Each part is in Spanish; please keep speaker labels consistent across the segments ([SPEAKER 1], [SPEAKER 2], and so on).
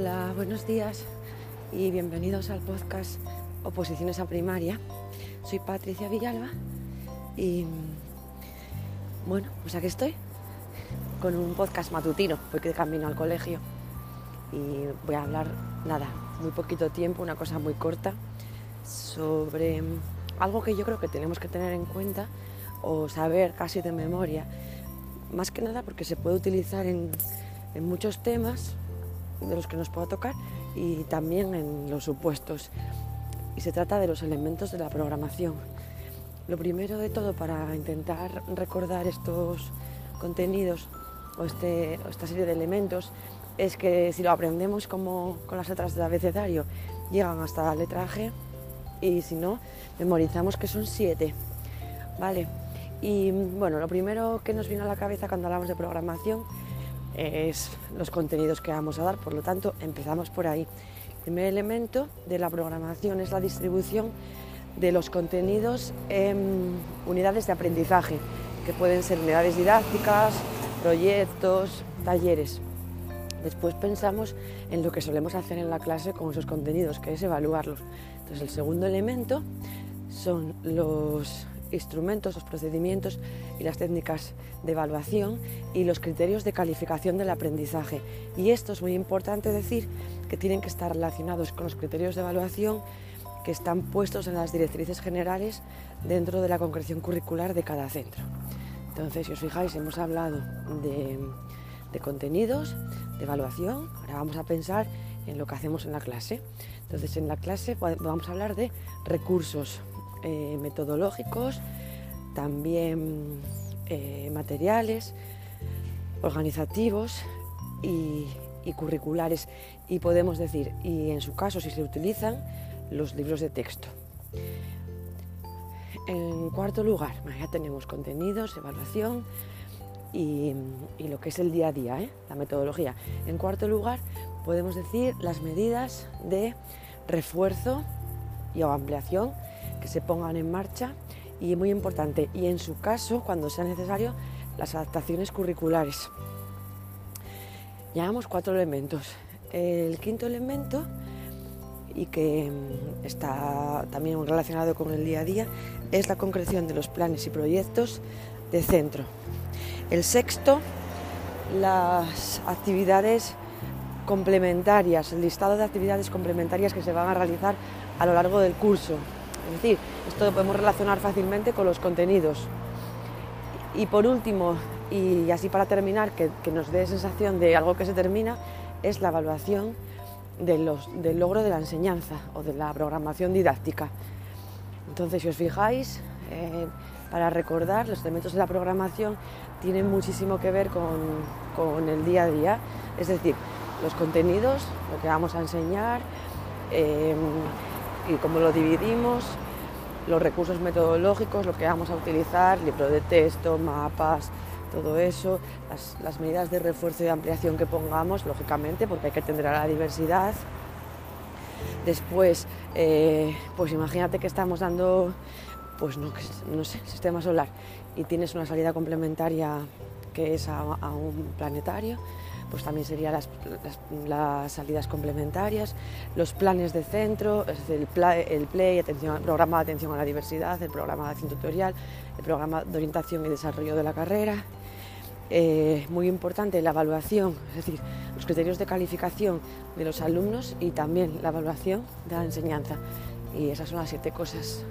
[SPEAKER 1] Hola, buenos días y bienvenidos al podcast Oposiciones a Primaria. Soy Patricia Villalba y bueno, pues aquí estoy con un podcast matutino porque camino al colegio y voy a hablar nada, muy poquito tiempo, una cosa muy corta sobre algo que yo creo que tenemos que tener en cuenta o saber casi de memoria, más que nada porque se puede utilizar en, en muchos temas de los que nos pueda tocar y también en los supuestos. Y se trata de los elementos de la programación. Lo primero de todo para intentar recordar estos contenidos o, este, esta serie de elementos es que si lo aprendemos como con las letras del abecedario llegan hasta la letra G y si no memorizamos que son siete. ¿Vale? Y bueno, lo primero que nos viene a la cabeza cuando hablamos de programación es los contenidos que vamos a dar, por lo tanto empezamos por ahí. El primer elemento de la programación es la distribución de los contenidos en unidades de aprendizaje, que pueden ser unidades didácticas, proyectos, talleres. Después pensamos en lo que solemos hacer en la clase con esos contenidos, que es evaluarlos. Entonces el segundo elemento son los instrumentos, los procedimientos y las técnicas de evaluación y los criterios de calificación del aprendizaje. Y esto es muy importante decir que tienen que estar relacionados con los criterios de evaluación que están puestos en las directrices generales dentro de la concreción curricular de cada centro. Entonces, si os fijáis, hemos hablado de, de contenidos, de evaluación, ahora vamos a pensar en lo que hacemos en la clase. Entonces, en la clase vamos a hablar de recursos eh, metodológicos, también eh, materiales, organizativos y, curriculares. Y podemos decir, y en su caso, si se utilizan, los libros de texto. En cuarto lugar, ya tenemos contenidos, evaluación y, lo que es el día a día, ¿eh? la metodología. En cuarto lugar, podemos decir las medidas de refuerzo y ampliación que se pongan en marcha y muy importante, y en su caso, cuando sea necesario, las adaptaciones curriculares. Llevamos cuatro elementos. El quinto elemento, y que mm, está también relacionado con el día a día, es la concreción de los planes y proyectos de centro. El sexto, las actividades complementarias, el listado de actividades complementarias que se van a realizar a lo largo del curso. Es decir, esto lo podemos relacionar fácilmente con los contenidos. Y por último, y así para terminar, que, nos dé sensación de algo que se termina, es la evaluación del logro de la enseñanza o de la programación didáctica. Entonces, si os fijáis, eh, para recordar, los elementos de la programación tienen muchísimo que ver con, el día a día, es decir, los contenidos, lo que vamos a enseñar, eh, y cómo lo dividimos, los recursos metodológicos, lo que vamos a utilizar, libro de texto, mapas, todo eso, las, medidas de refuerzo y de ampliación que pongamos, lógicamente, porque hay que atender a la diversidad. Después, eh, pues imagínate que estamos dando, pues no, no sé, sistema solar y tienes una salida complementaria que es a un planetario pues también serían las, salidas complementarias, los planes de centro, el, PLAY, atención, el programa de atención a la diversidad, el programa de acción tutorial, el programa de orientación y desarrollo de la carrera. Eh, muy importante la evaluación, es decir, los criterios de calificación de los alumnos y también la evaluación de la enseñanza. Y esas son las siete cosas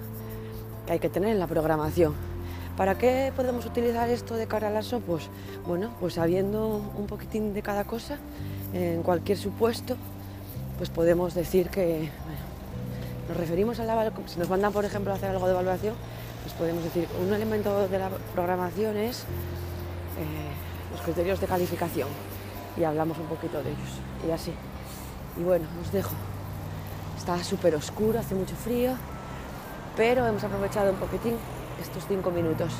[SPEAKER 1] que hay que tener en la programación. ¿Para qué podemos utilizar esto de cara a las OPOS? Bueno, pues sabiendo un poquitín de cada cosa, en cualquier supuesto, pues podemos decir que nos referimos a la si nos mandan por ejemplo a hacer algo de evaluación, pues podemos decir un elemento de la programación es eh, los criterios de calificación y hablamos un poquito de ellos y así. Y bueno, os dejo. Está súper oscuro, hace mucho frío, pero hemos aprovechado un poquitín estos cinco minutos.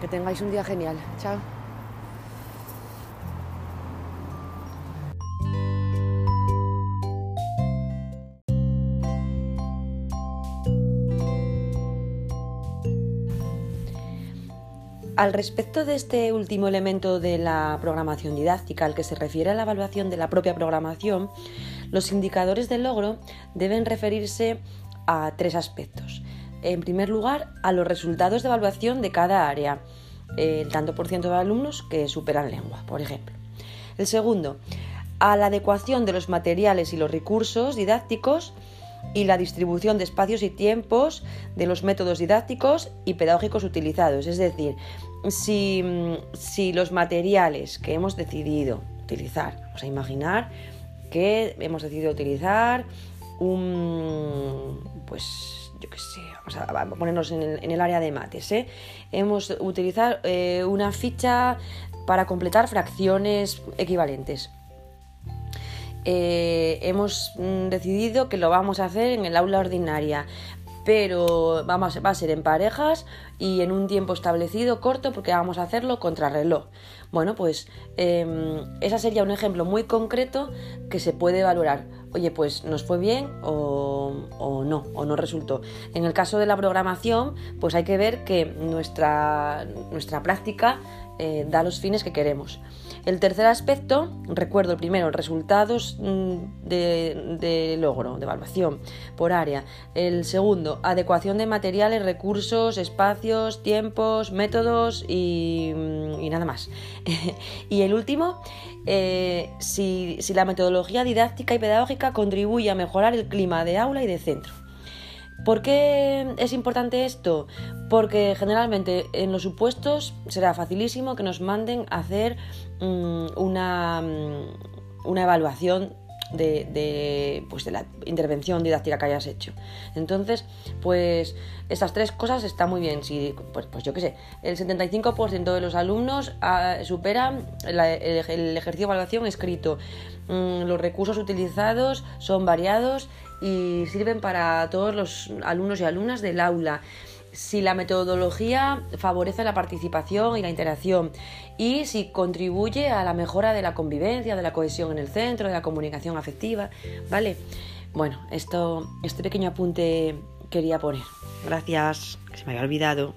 [SPEAKER 1] Que tengáis un día genial. Chao. Al respecto de este último elemento de la programación didáctica, al que se refiere a la evaluación de la propia programación, los indicadores de logro deben referirse a tres aspectos. En primer lugar, a los resultados de evaluación de cada área, el tanto por ciento de alumnos que superan lengua, por ejemplo. El segundo, a la adecuación de los materiales y los recursos didácticos y la distribución de espacios y tiempos de los métodos didácticos y pedagógicos utilizados. Es decir, si, los materiales que hemos decidido utilizar, vamos a imaginar que hemos decidido utilizar un, pues yo qué sé, vamos a, ponernos en el, área de mates, ¿eh? hemos utilizado eh, una ficha para completar fracciones equivalentes. Eh, hemos mm, decidido que lo vamos a hacer en el aula ordinaria, pero vamos, va a ser en parejas y en un tiempo establecido corto porque vamos a hacerlo contra reloj. Bueno, pues eh, ese sería un ejemplo muy concreto que se puede valorar. Oye, pues nos fue bien o, no, o no resultó. En el caso de la programación, pues hay que ver que nuestra, nuestra práctica eh, da los fines que queremos. El tercer aspecto, recuerdo el primero, resultados mm, de, logro, de evaluación por área. El segundo, adecuación de materiales, recursos, espacios, tiempos, métodos y, mm, nada más. y el último, eh, si la metodología didáctica y pedagógica contribuye a mejorar el clima de aula y de centro. ¿Por qué es importante esto? Porque generalmente en los supuestos será facilísimo que nos manden a hacer mm, una, mm, una, evaluación de, pues de la intervención didáctica que hayas hecho. Entonces, pues estas tres cosas están muy bien. Si, pues, pues yo qué sé, el 75% de los alumnos ah, superan el, ejercicio de evaluación escrito. Mm, los recursos utilizados son variados y sirven para todos los alumnos y alumnas del aula. Si la metodología favorece la participación y la interacción y si contribuye a la mejora de la convivencia, de la cohesión en el centro, de la comunicación afectiva, ¿vale? Bueno, esto, este pequeño apunte quería poner. Gracias, que se me había olvidado.